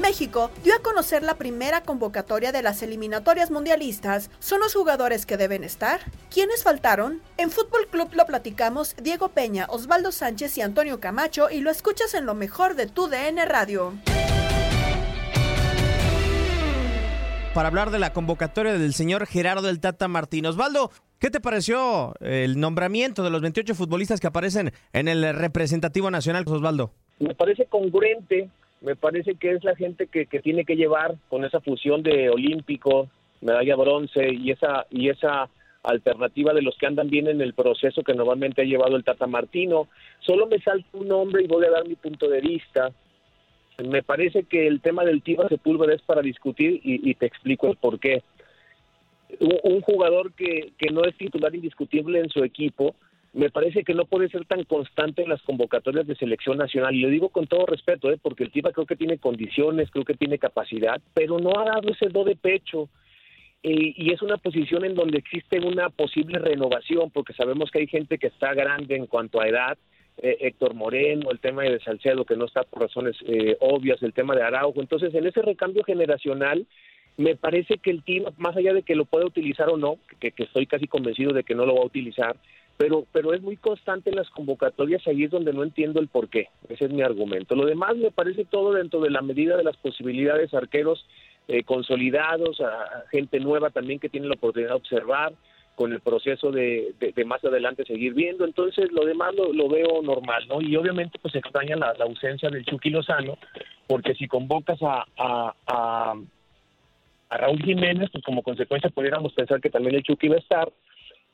México dio a conocer la primera convocatoria de las eliminatorias mundialistas. ¿Son los jugadores que deben estar? ¿Quiénes faltaron? En Fútbol Club lo platicamos Diego Peña, Osvaldo Sánchez y Antonio Camacho y lo escuchas en lo mejor de tu DN Radio. Para hablar de la convocatoria del señor Gerardo del Tata Martín. Osvaldo, ¿qué te pareció el nombramiento de los 28 futbolistas que aparecen en el representativo nacional, Osvaldo? me parece congruente, me parece que es la gente que, que tiene que llevar con esa fusión de olímpico, medalla bronce y esa y esa alternativa de los que andan bien en el proceso que normalmente ha llevado el Tata Martino. Solo me salta un nombre y voy a dar mi punto de vista. Me parece que el tema del Tiva Sepúlveda es para discutir y, y te explico el por qué. Un, un jugador que, que no es titular indiscutible en su equipo, me parece que no puede ser tan constante en las convocatorias de selección nacional. Y lo digo con todo respeto, ¿eh? porque el Tiva creo que tiene condiciones, creo que tiene capacidad, pero no ha dado ese do de pecho. Eh, y es una posición en donde existe una posible renovación, porque sabemos que hay gente que está grande en cuanto a edad. Eh, Héctor Moreno, el tema de Salcedo, que no está por razones eh, obvias, el tema de Araujo. Entonces, en ese recambio generacional, me parece que el team, más allá de que lo pueda utilizar o no, que, que estoy casi convencido de que no lo va a utilizar, pero, pero es muy constante en las convocatorias, ahí es donde no entiendo el por qué, ese es mi argumento. Lo demás me parece todo dentro de la medida de las posibilidades, arqueros eh, consolidados, a, gente nueva también que tiene la oportunidad de observar, con el proceso de, de, más adelante seguir viendo, entonces lo demás lo, veo normal, ¿no? Y obviamente pues extraña la, la ausencia del Chucky Lozano, porque si convocas a, a, a, a Raúl Jiménez, pues como consecuencia pudiéramos pensar que también el Chucky va a estar,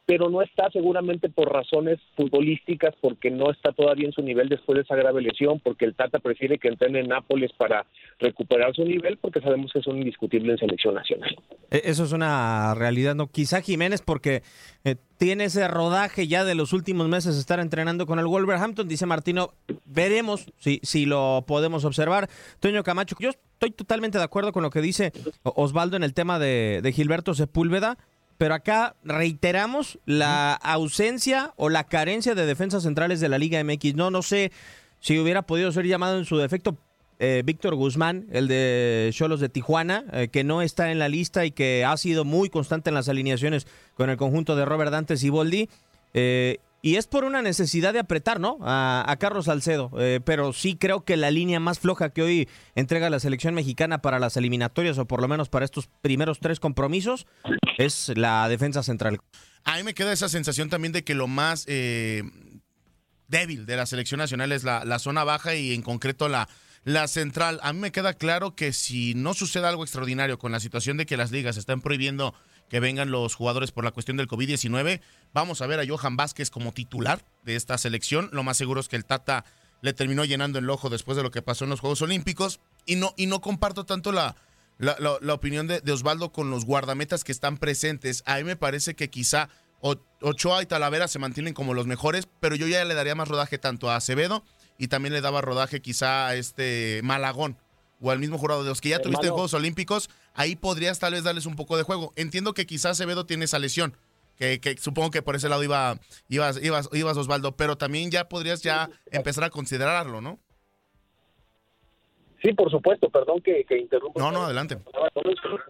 pero no está seguramente por razones futbolísticas, porque no está todavía en su nivel después de esa grave lesión, porque el Tata prefiere que entrene en Nápoles para recuperar su nivel, porque sabemos que son indiscutibles en selección nacional. E- Eso es una realidad, ¿no? Quizá Jiménez porque eh, tiene ese rodaje ya de los últimos meses estar entrenando con el Wolverhampton, dice Martino, veremos si, si lo podemos observar. Toño Camacho, yo estoy totalmente de acuerdo con lo que dice Osvaldo en el tema de, de Gilberto Sepúlveda, pero acá reiteramos la ausencia o la carencia de defensas centrales de la Liga MX. No, no sé si hubiera podido ser llamado en su defecto eh, Víctor Guzmán, el de Cholos de Tijuana, eh, que no está en la lista y que ha sido muy constante en las alineaciones con el conjunto de Robert Dantes y Boldi. Eh, y es por una necesidad de apretar, ¿no? A, a Carlos Salcedo. Eh, pero sí creo que la línea más floja que hoy entrega la selección mexicana para las eliminatorias, o por lo menos para estos primeros tres compromisos, es la defensa central. A mí me queda esa sensación también de que lo más eh, débil de la selección nacional es la, la zona baja y en concreto la, la central. A mí me queda claro que si no sucede algo extraordinario con la situación de que las ligas están prohibiendo que vengan los jugadores por la cuestión del COVID-19. Vamos a ver a Johan Vázquez como titular de esta selección. Lo más seguro es que el Tata le terminó llenando el ojo después de lo que pasó en los Juegos Olímpicos. Y no, y no comparto tanto la, la, la, opinión de, de, Osvaldo con los guardametas que están presentes. A mí me parece que quizá Ochoa y Talavera se mantienen como los mejores, pero yo ya le daría más rodaje tanto a Acevedo y también le daba rodaje quizá a este Malagón o al mismo jurado de los que ya tuviste en Juegos Olímpicos. Ahí podrías tal vez darles un poco de juego. Entiendo que quizá Acevedo tiene esa lesión. Que, que, supongo que por ese lado iba, ibas, ibas, ibas Osvaldo, pero también ya podrías ya empezar a considerarlo, ¿no? Sí, por supuesto, perdón que, que interrumpa. No, no, adelante.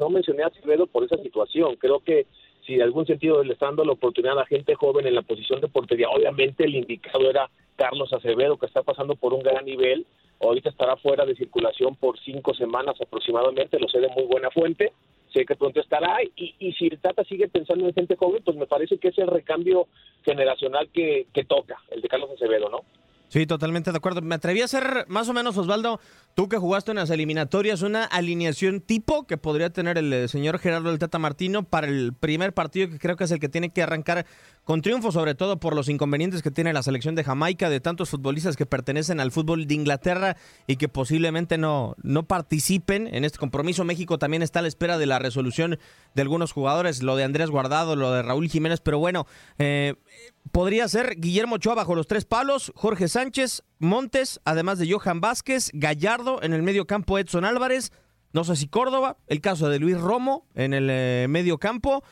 No, mencioné a Acevedo por esa situación. Creo que si de algún sentido le está dando la oportunidad a gente joven en la posición de portería, obviamente el indicado era Carlos Acevedo, que está pasando por un gran nivel. Ahorita estará fuera de circulación por cinco semanas aproximadamente, lo sé de muy buena fuente. Sé que pronto estará. Y, y si Tata sigue pensando en gente joven, pues me parece que es el recambio generacional que, que toca, el de Carlos Acevedo, ¿no? Sí, totalmente de acuerdo. Me atreví a hacer más o menos, Osvaldo, tú que jugaste en las eliminatorias, una alineación tipo que podría tener el eh, señor Gerardo del Tata Martino para el primer partido, que creo que es el que tiene que arrancar con triunfo, sobre todo por los inconvenientes que tiene la selección de Jamaica, de tantos futbolistas que pertenecen al fútbol de Inglaterra y que posiblemente no, no participen en este compromiso. México también está a la espera de la resolución de algunos jugadores, lo de Andrés Guardado, lo de Raúl Jiménez, pero bueno, eh, podría ser Guillermo Ochoa bajo los tres palos, Jorge Sánchez, Montes, además de Johan Vázquez, Gallardo en el medio campo, Edson Álvarez, no sé si Córdoba, el caso de Luis Romo en el eh, medio campo.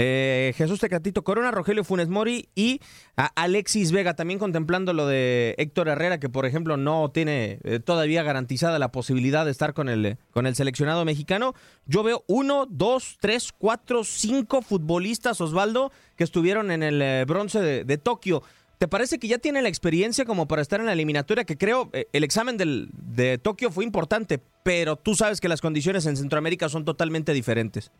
Eh, Jesús Tecatito Corona, Rogelio Funes Mori y Alexis Vega, también contemplando lo de Héctor Herrera, que por ejemplo no tiene eh, todavía garantizada la posibilidad de estar con el, con el seleccionado mexicano. Yo veo uno, dos, tres, cuatro, cinco futbolistas, Osvaldo, que estuvieron en el eh, bronce de, Tokio. ¿Te parece que ya tiene la experiencia como para estar en la eliminatoria? Que creo el examen del, de Tokio fue importante, pero tú sabes que las condiciones en Centroamérica son totalmente diferentes.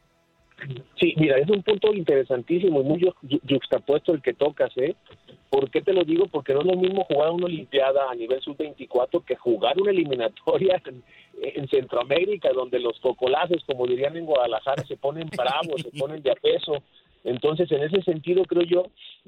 Sí, mira, es un punto interesantísimo y muy juxtapuesto el que tocas, ¿eh? ¿Por qué te lo digo? Porque no es lo mismo jugar una Olimpiada a nivel sub-24 que jugar una eliminatoria en, Centroamérica, donde los cocolazos, como dirían en Guadalajara, se ponen bravos, se ponen de a peso. Entonces, en ese sentido, creo yo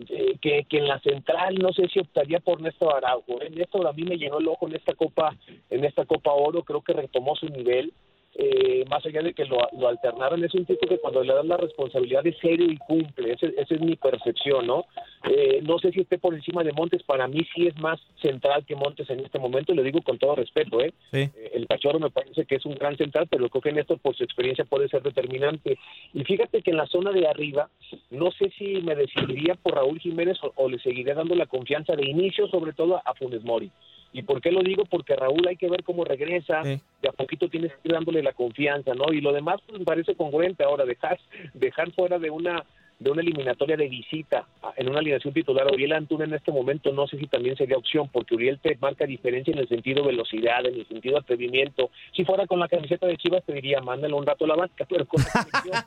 eh, que, que en la central no sé si optaría por Néstor Araujo. ¿eh? Néstor a mí me llenó el ojo en esta Copa, en esta Copa Oro, creo que retomó su nivel eh, más allá de que lo, alternaron, es un tipo que cuando le dan la responsabilidad de serio y cumple, esa es mi percepción, ¿no? Eh, no sé si esté por encima de Montes, para mí sí es más central que Montes en este momento, y lo digo con todo respeto, ¿eh? eh el Cachorro me parece que es un gran central, pero creo que Néstor por su experiencia puede ser determinante. Y fíjate que en la zona de arriba, no sé si me decidiría por Raúl Jiménez o, le seguiré dando la confianza de inicio, sobre todo a Funes Mori. ¿Y por qué lo digo? Porque Raúl hay que ver cómo regresa, de a poquito tienes que ir dándole la confianza, ¿no? Y lo demás pues, me parece congruente ahora, dejar, dejar fuera de una de una eliminatoria de visita en una alineación titular Uriel Antuna en este momento no sé si también sería opción porque Uriel te marca diferencia en el sentido velocidad, en el sentido atrevimiento. Si fuera con la camiseta de Chivas te diría, mándale un rato a la banca, pero con la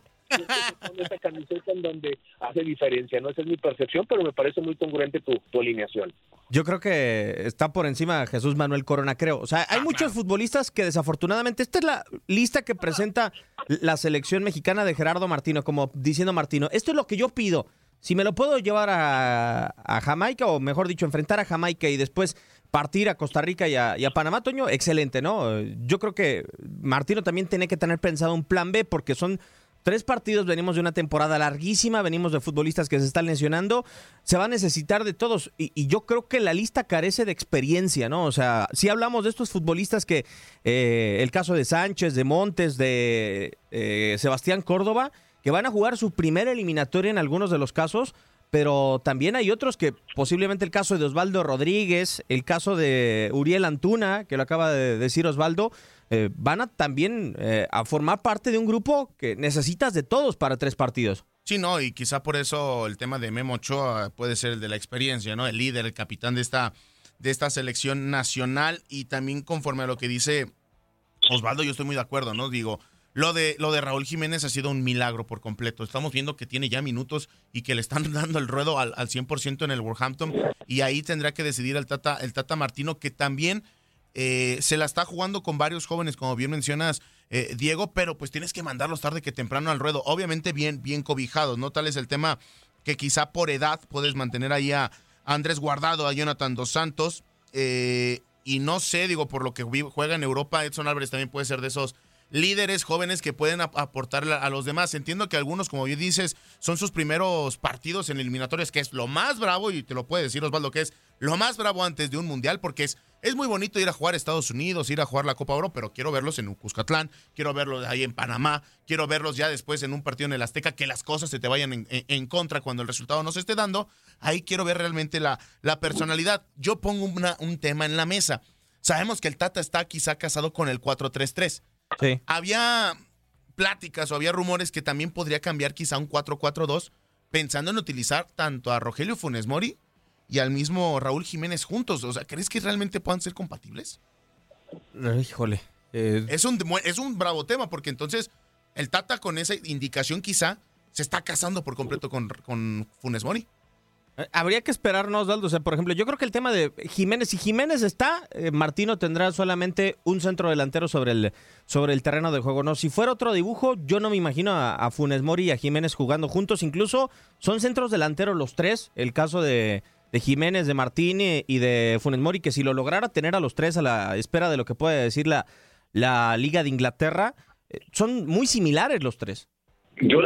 esa camiseta en donde hace diferencia, ¿no? Esa es mi percepción, pero me parece muy congruente tu, tu alineación. Yo creo que está por encima Jesús Manuel Corona, creo. O sea, hay ah, muchos futbolistas que desafortunadamente, esta es la lista que presenta la selección mexicana de Gerardo Martino, como diciendo Martino, esto es lo que yo pido. Si me lo puedo llevar a, Jamaica, o mejor dicho, enfrentar a Jamaica y después partir a Costa Rica y a, Panamá, Toño, excelente, ¿no? Yo creo que Martino también tiene que tener pensado un plan B porque son Tres partidos, venimos de una temporada larguísima, venimos de futbolistas que se están lesionando, se va a necesitar de todos. Y, yo creo que la lista carece de experiencia, ¿no? O sea, si hablamos de estos futbolistas que, eh, el caso de Sánchez, de Montes, de eh, Sebastián Córdoba, que van a jugar su primera eliminatoria en algunos de los casos, pero también hay otros que posiblemente el caso de Osvaldo Rodríguez, el caso de Uriel Antuna, que lo acaba de decir Osvaldo, eh, van a también eh, a formar parte de un grupo que necesitas de todos para tres partidos. Sí, no, y quizá por eso el tema de Memo Ochoa puede ser el de la experiencia, ¿no? El líder, el capitán de esta, de esta selección nacional y también conforme a lo que dice Osvaldo, yo estoy muy de acuerdo, ¿no? Digo, lo de, lo de Raúl Jiménez ha sido un milagro por completo. Estamos viendo que tiene ya minutos y que le están dando el ruedo al, al 100% en el Wolverhampton y ahí tendrá que decidir el Tata, el Tata Martino, que también eh, se la está jugando con varios jóvenes, como bien mencionas, eh, Diego, pero pues tienes que mandarlos tarde que temprano al ruedo. Obviamente bien, bien cobijados, ¿no? Tal es el tema que quizá por edad puedes mantener ahí a Andrés Guardado, a Jonathan Dos Santos. Eh, y no sé, digo, por lo que juega en Europa, Edson Álvarez también puede ser de esos líderes jóvenes que pueden aportarle a los demás. Entiendo que algunos, como bien dices, son sus primeros partidos en eliminatorias, que es lo más bravo, y te lo puede decir Osvaldo, que es lo más bravo antes de un mundial, porque es, es muy bonito ir a jugar a Estados Unidos, ir a jugar la Copa Oro, pero quiero verlos en Cuscatlán, quiero verlos ahí en Panamá, quiero verlos ya después en un partido en el Azteca, que las cosas se te vayan en, contra cuando el resultado no se esté dando. Ahí quiero ver realmente la, la personalidad. Yo pongo un tema en la mesa. Sabemos que el Tata está quizá casado con el 4-3-3 había pláticas o había rumores que también podría cambiar quizá un 4-4-2, pensando en utilizar tanto a Rogelio Funes Mori y al mismo Raúl Jiménez juntos. O sea, ¿crees que realmente puedan ser compatibles? Híjole. Eh, es, un, es un bravo tema, porque entonces el Tata con esa indicación quizá se está casando por completo con, con Funes Mori. Eh, habría que esperarnos, Daldo. O sea, por ejemplo, yo creo que el tema de Jiménez, si Jiménez está, eh, Martino tendrá solamente un centro delantero sobre el, sobre el terreno de juego. No, si fuera otro dibujo, yo no me imagino a, Funes Mori y a Jiménez jugando juntos. Incluso son centros delanteros los tres. El caso de, de Jiménez, de Martini y de Funes Mori, que si lo lograra tener a los tres a la espera de lo que puede decir la, la Liga de Inglaterra, eh, son muy similares los tres. Yo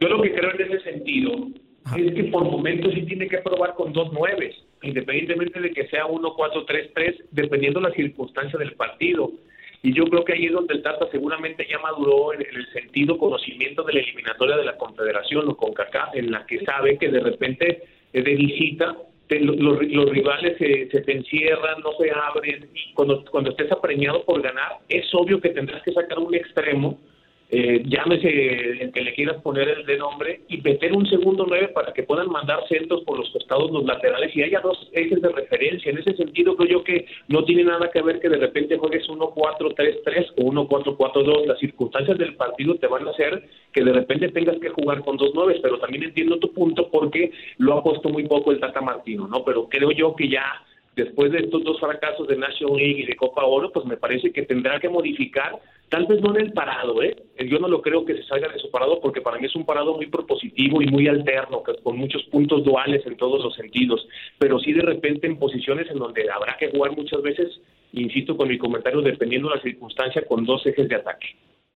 yo lo que creo en ese sentido es que por momentos sí tiene que probar con dos nueves, independientemente de que sea 1-4-3-3, dependiendo de la circunstancia del partido. Y yo creo que ahí es donde el Tata seguramente ya maduró en, el sentido conocimiento de la eliminatoria de la Confederación o CONCACAF, en la que sabe que de repente de visita los, los, rivales se, se, te encierran, no se abren, y cuando, cuando estés apremiado por ganar, es obvio que tendrás que sacar un extremo eh, llámese el que le quieras poner el de nombre, y meter un segundo nueve para que puedan mandar centros por los costados, los laterales, y haya dos ejes de referencia. En ese sentido, creo yo que no tiene nada que ver que de repente juegues 1-4-3-3 o 1-4-4-2. Las circunstancias del partido te van a hacer que de repente tengas que jugar con dos nueves, pero también entiendo tu punto porque lo ha puesto muy poco el Tata Martino, ¿no? Pero creo yo que ya después de estos dos fracasos de National League y de Copa Oro, pues me parece que tendrá que modificar, tal vez no en el parado, ¿eh? Yo no lo creo que se salga de su parado porque para mí es un parado muy propositivo y muy alterno, con muchos puntos duales en todos los sentidos, pero sí de repente en posiciones en donde habrá que jugar muchas veces, insisto con mi comentario, dependiendo de la circunstancia, con dos ejes de ataque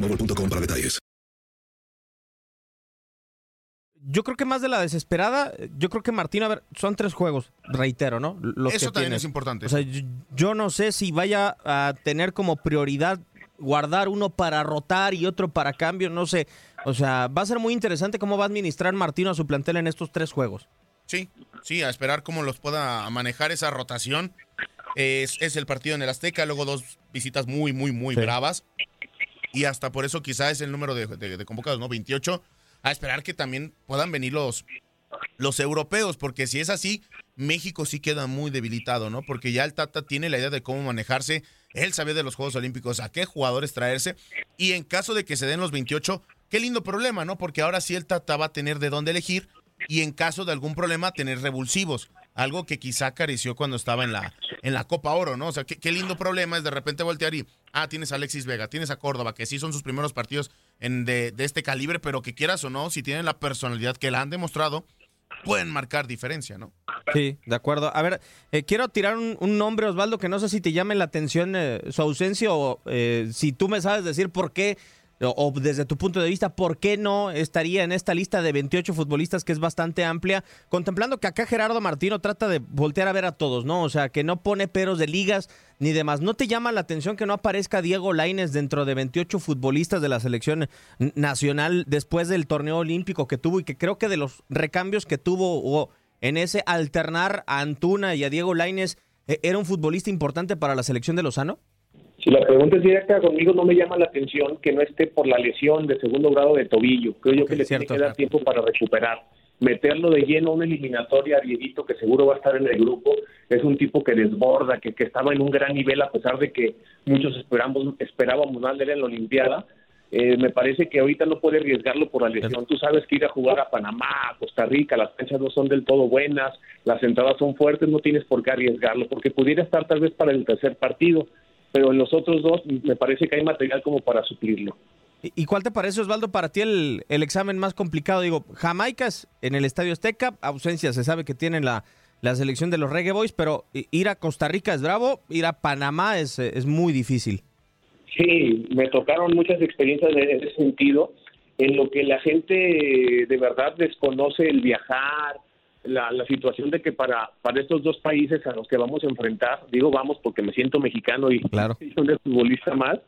para detalles. Yo creo que más de la desesperada, yo creo que Martín, a ver, son tres juegos, reitero, ¿no? Eso también es importante. O sea, yo, no sé si vaya a tener como prioridad guardar uno para rotar y otro para cambio, no sé. O sea, va a ser muy interesante cómo va a administrar Martino a su plantel en estos tres juegos. Sí, sí, a esperar cómo los pueda manejar esa rotación. Es, es el partido en el Azteca, luego dos visitas muy, muy, muy Sí. bravas. Y hasta por eso quizás es el número de, convocados, ¿no? 28. A esperar que también puedan venir los, los europeos, porque si es así, México sí queda muy debilitado, ¿no? Porque ya el Tata tiene la idea de cómo manejarse, él sabe de los Juegos Olímpicos, a qué jugadores traerse, y en caso de que se den los 28, qué lindo problema, ¿no? Porque ahora sí el Tata va a tener de dónde elegir, y en caso de algún problema, tener revulsivos, algo que quizá acarició cuando estaba en la, en la Copa Oro, ¿no? O sea, qué, lindo problema es de repente voltear y, ah, tienes a Alexis Vega, tienes a Córdoba, que sí son sus primeros partidos en de, de este calibre, pero que quieras o no, si tienen la personalidad que la han demostrado, pueden marcar diferencia, ¿no? Sí, de acuerdo. A ver, eh, quiero tirar un, un nombre, Osvaldo, que no sé si te llame la atención eh, su ausencia o eh, si tú me sabes decir por qué, o, desde tu punto de vista, por qué no estaría en esta lista de 28 futbolistas que es bastante amplia, contemplando que acá Gerardo Martino trata de voltear a ver a todos, ¿no? O sea, que no pone peros de ligas ni demás. ¿No te llama la atención que no aparezca Diego Laines dentro de 28 futbolistas de la selección nacional después del torneo olímpico que tuvo y que creo que de los recambios que tuvo o en ese alternar a Antuna y a Diego Laines eh, era un futbolista importante para la selección de Lozano? Si la pregunta es directa conmigo, no me llama la atención que no esté por la lesión de segundo grado de tobillo. Creo yo que le cierto, tiene que dar tiempo para recuperar. Meterlo de lleno a una eliminatoria a Dieguito, que seguro va a estar en el grupo, es un tipo que desborda, que, que estaba en un gran nivel a pesar de que muchos esperamos, esperábamos más de él en la Olimpiada. Eh, me parece que ahorita no puede arriesgarlo por la lesión. Tú sabes que ir a jugar a Panamá, a Costa Rica, las canchas no son del todo buenas, las entradas son fuertes, no tienes por qué arriesgarlo, porque pudiera estar tal vez para el tercer partido, pero en los otros dos me parece que hay material como para suplirlo. ¿Y cuál te parece, Osvaldo, para ti el, el examen más complicado? Digo, Jamaicas en el Estadio Azteca, ausencia, se sabe que tienen la, la selección de los Reggae Boys, pero ir a Costa Rica es bravo, ir a Panamá es, es muy difícil. Sí, me tocaron muchas experiencias en ese sentido, en lo que la gente de verdad desconoce el viajar, la, la situación de que para, para estos dos países a los que vamos a enfrentar, digo vamos porque me siento mexicano y, un futbolista más,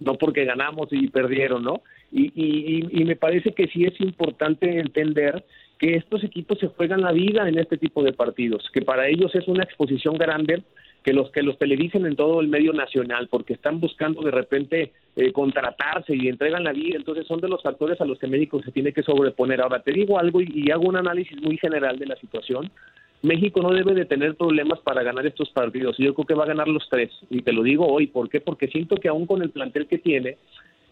no porque ganamos y perdieron, ¿no? Y, y, y- y me parece que sí es importante entender que estos equipos se juegan la vida en este tipo de partidos, que para ellos es una exposición grande que los que los televisen en todo el medio nacional porque están buscando de repente eh, contratarse y entregan la vida. Entonces son de los factores a los que México se tiene que sobreponer. Ahora te digo algo y, hago un análisis muy general de la situación. México no debe de tener problemas para ganar estos partidos. Y yo creo que va a ganar los tres. Y te lo digo hoy. ¿por qué? porque siento que aún con el plantel que tiene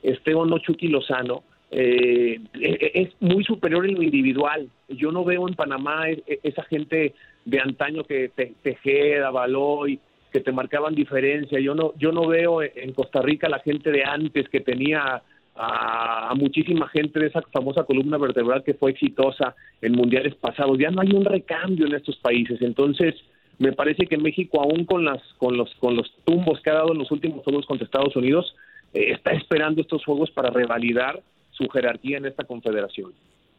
este o no Lozano eh, eh, es muy superior en lo individual. Yo no veo en Panamá e- e- esa gente de antaño que te, Tejeda, Baloy, que te marcaban diferencia. Yo no, yo no veo en Costa Rica la gente de antes que tenía a, a muchísima gente de esa famosa columna vertebral que fue exitosa en mundiales pasados. Ya no hay un recambio en estos países. Entonces, me parece que México, aún con las, con los, con los tumbos que ha dado en los últimos juegos contra Estados Unidos, eh, está esperando estos juegos para revalidar su jerarquía en esta confederación.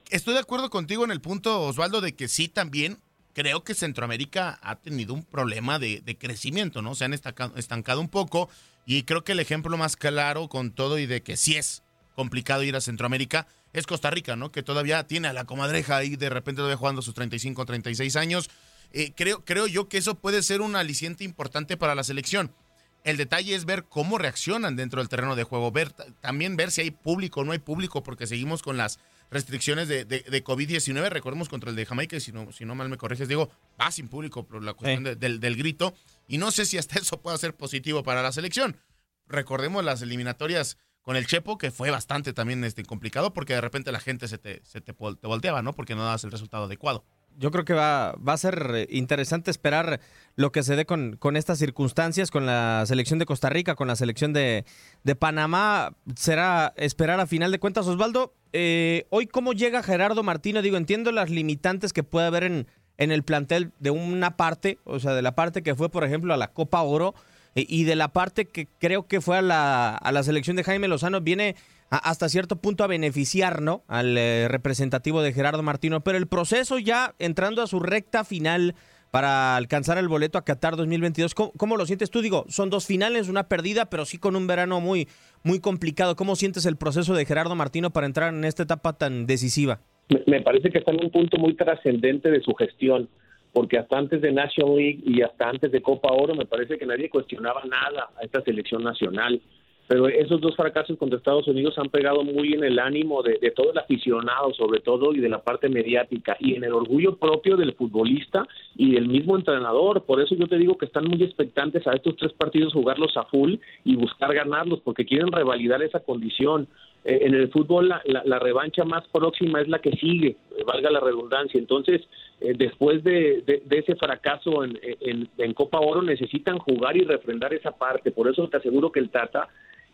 Estoy de acuerdo contigo en el punto, Osvaldo, de que sí también creo que Centroamérica ha tenido un problema de, crecimiento, ¿no? Se han estancado un poco y creo que el ejemplo más claro con todo y de que sí es complicado ir a Centroamérica es Costa Rica, ¿no? Que todavía tiene a la comadreja ahí de repente todavía jugando sus 35, 36 años. Eh, creo, creo yo que eso puede ser un aliciente importante para la selección. El detalle es ver cómo reaccionan dentro del terreno de juego, ver también ver si hay público o no hay público, porque seguimos con las restricciones de, de- de COVID-19. Recordemos contra el de Jamaica, si no, si no mal me corriges, digo, va sin público por la cuestión de- del, del grito. Y no sé si hasta eso pueda ser positivo para la selección. Recordemos las eliminatorias con el Chepo, que fue bastante también este, complicado, porque de repente la gente se te, se te, te volteaba, ¿no? Porque no dabas el resultado adecuado. Yo creo que va, va a ser interesante esperar lo que se dé con, con estas circunstancias, con la selección de Costa Rica, con la selección de, de Panamá. Será esperar a final de cuentas. Osvaldo, eh, hoy cómo llega Gerardo Martino, digo, entiendo las limitantes que puede haber en, en el plantel de una parte, o sea, de la parte que fue, por ejemplo, a la Copa Oro eh, y de la parte que creo que fue a la, a la selección de Jaime Lozano, viene hasta cierto punto a beneficiar, ¿no? Al eh, representativo de Gerardo Martino, pero el proceso ya entrando a su recta final, para alcanzar el boleto a Qatar 2022. ¿Cómo, cómo lo sientes tú? Digo, son dos finales, una perdida, pero sí con un verano muy, muy complicado. ¿Cómo sientes el proceso de Gerardo Martino para entrar en esta etapa tan decisiva? Me, me parece que está en un punto muy trascendente de su gestión, porque hasta antes de National League y hasta antes de Copa Oro me parece que nadie cuestionaba nada a esta selección nacional. Pero esos dos fracasos contra Estados Unidos han pegado muy en el ánimo de, de todo el aficionado, sobre todo, y de la parte mediática, y en el orgullo propio del futbolista y del mismo entrenador. Por eso yo te digo que están muy expectantes a estos tres partidos jugarlos a full y buscar ganarlos, porque quieren revalidar esa condición. Eh, en el fútbol la, revancha más próxima es la que sigue, eh, valga la redundancia. Entonces, eh, después de, de, de, ese fracaso en, en, Copa Oro, necesitan jugar y refrendar esa parte. Por eso te aseguro que el Tata,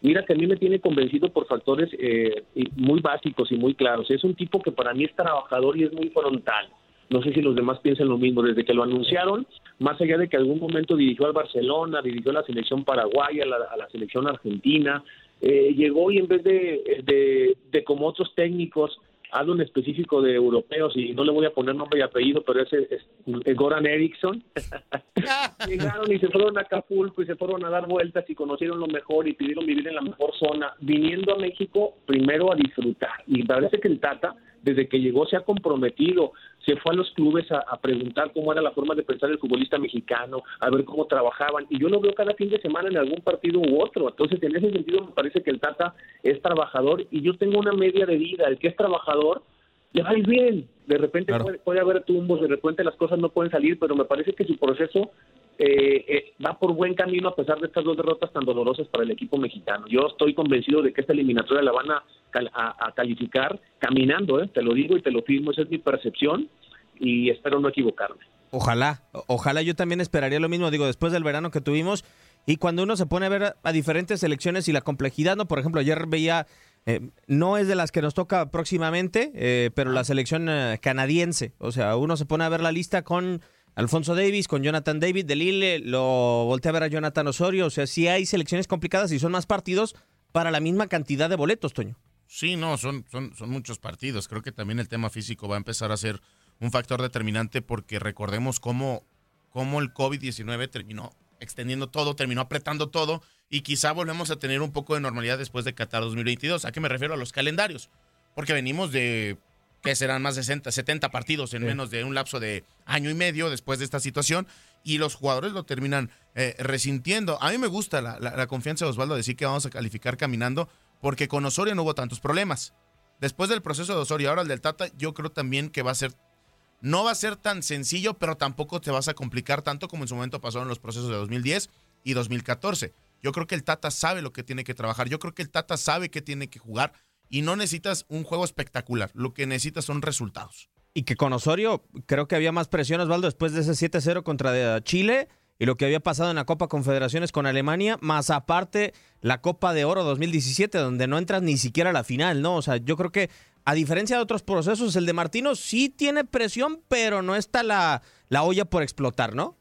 mira que a mí me tiene convencido por factores eh, muy básicos y muy claros. Es un tipo que para mí es trabajador y es muy frontal. No sé si los demás piensan lo mismo. Desde que lo anunciaron, más allá de que algún momento dirigió al Barcelona, dirigió a la selección paraguaya, a la, selección argentina, eh, llegó y en vez de, de, de, como otros técnicos, hablo en específico de europeos y no le voy a poner nombre y apellido, pero ese es, es Goran Eriksson, llegaron y se fueron a Acapulco y se fueron a dar vueltas y conocieron lo mejor y pidieron vivir en la mejor zona, viniendo a México primero a disfrutar. Y parece que el Tata, desde que llegó, se ha comprometido se fue a los clubes a, preguntar cómo era la forma de pensar el futbolista mexicano, a ver cómo trabajaban, y yo lo veo cada fin de semana en algún partido u otro. Entonces, en ese sentido, me parece que el Tata es trabajador y yo tengo una media de vida. El que es trabajador, le va a ir bien. De repente claro. puede, puede, haber tumbos, de repente las cosas no pueden salir, pero me parece que su proceso eh, eh, va por buen camino a pesar de estas dos derrotas tan dolorosas para el equipo mexicano. Yo estoy convencido de que esta eliminatoria la van a, a, a calificar caminando, ¿eh? te lo digo y te lo firmo, esa es mi percepción y espero no equivocarme. Ojalá, ojalá yo también esperaría lo mismo, digo, después del verano que tuvimos y cuando uno se pone a ver a, a diferentes selecciones y la complejidad, ¿no? Por ejemplo, ayer veía, eh, no es de las que nos toca próximamente, eh, pero la selección eh, canadiense, o sea, uno se pone a ver la lista con Alfonso Davis, con Jonathan David de Lille, lo volteé a ver a Jonathan Osorio, o sea, sí hay selecciones complicadas y son más partidos para la misma cantidad de boletos, Toño. Sí, no, son, son, son muchos partidos. Creo que también el tema físico va a empezar a ser un factor determinante porque recordemos cómo, cómo el COVID-19 terminó extendiendo todo, terminó apretando todo y quizá volvemos a tener un poco de normalidad después de Qatar 2022. ¿A qué me refiero? A los calendarios. Porque venimos de que serán más de 60, 70 partidos en sí. menos de un lapso de año y medio después de esta situación y los jugadores lo terminan eh, resintiendo. A mí me gusta la, la, la confianza de Osvaldo de decir que vamos a calificar caminando porque con Osorio no hubo tantos problemas. Después del proceso de Osorio, ahora el del Tata, yo creo también que va a ser, no va a ser tan sencillo, pero tampoco te vas a complicar tanto como en su momento pasó en los procesos de 2010 y 2014. Yo creo que el Tata sabe lo que tiene que trabajar, yo creo que el Tata sabe que tiene que jugar y no necesitas un juego espectacular, lo que necesitas son resultados. Y que con Osorio creo que había más presión, Osvaldo, después de ese 7-0 contra Chile y lo que había pasado en la Copa Confederaciones con Alemania, más aparte la Copa de Oro 2017, donde no entras ni siquiera a la final, ¿no? O sea, yo creo que a diferencia de otros procesos, el de Martino sí tiene presión, pero no está la, la olla por explotar, ¿no?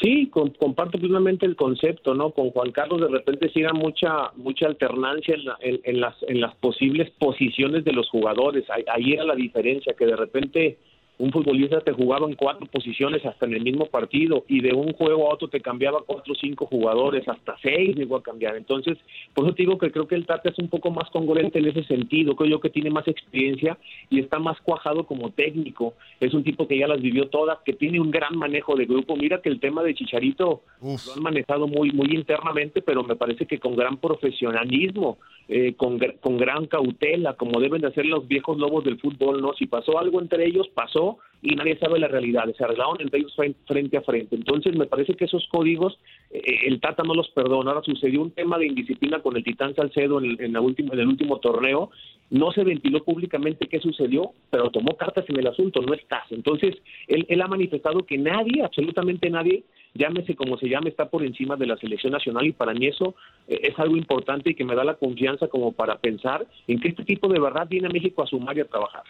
Sí, con, comparto plenamente el concepto, ¿no? Con Juan Carlos de repente sí da mucha mucha alternancia en, la, en, las en las posibles posiciones de los jugadores. Ahí, era la diferencia, que de repente un futbolista te jugaba en cuatro posiciones hasta en el mismo partido y de un juego a otro te cambiaba cuatro o cinco jugadores, hasta seis llegó a cambiar. Entonces, por eso te digo que creo que el Tata es un poco más congruente en ese sentido, creo yo que tiene más experiencia y está más cuajado como técnico. Es un tipo que ya las vivió todas, que tiene un gran manejo de grupo. Mira que el tema de Chicharito Uf. lo han manejado muy, muy internamente, pero me parece que con gran profesionalismo, eh, con, con gran cautela, como deben de hacer los viejos lobos del fútbol, ¿no? Si pasó algo entre ellos, pasó y nadie sabe la realidad, se arreglaron entre ellos frente a frente. Entonces me parece que esos códigos eh, el Tata no los perdona. Ahora sucedió un tema de indisciplina con el Titán Salcedo en el, en, la última, en el último torneo, no se ventiló públicamente qué sucedió, pero tomó cartas en el asunto, no estás. Entonces él, él ha manifestado que nadie, absolutamente nadie, llámese como se llame, está por encima de la selección nacional y para mí eso eh, es algo importante y que me da la confianza como para pensar en que este tipo de verdad viene a México a sumar y a trabajar.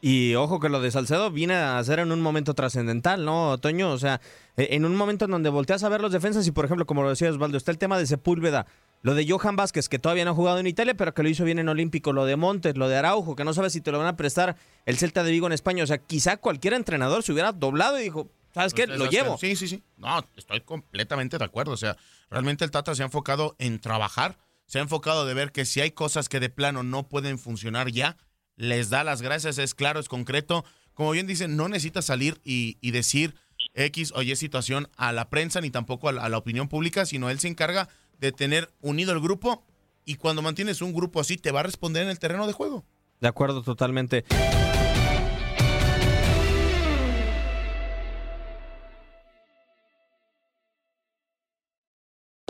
Y ojo que lo de Salcedo viene a ser en un momento trascendental, ¿no, Toño? O sea, en un momento en donde volteas a ver los defensas y, por ejemplo, como lo decía Osvaldo, está el tema de Sepúlveda. Lo de Johan Vázquez, que todavía no ha jugado en Italia, pero que lo hizo bien en Olímpico. Lo de Montes, lo de Araujo, que no sabe si te lo van a prestar el Celta de Vigo en España. O sea, quizá cualquier entrenador se hubiera doblado y dijo, ¿sabes qué? Pues Lo llevo. Sí, sí, sí. No, estoy completamente de acuerdo. O sea, realmente el Tata se ha enfocado en trabajar, se ha enfocado de ver que si hay cosas que de plano no pueden funcionar ya, les da las gracias, es claro, es concreto. Como bien dicen, no necesita salir y, decir X o Y situación a la prensa ni tampoco a la opinión pública, sino él se encarga de tener unido el grupo y cuando mantienes un grupo así te va a responder en el terreno de juego. De acuerdo, totalmente.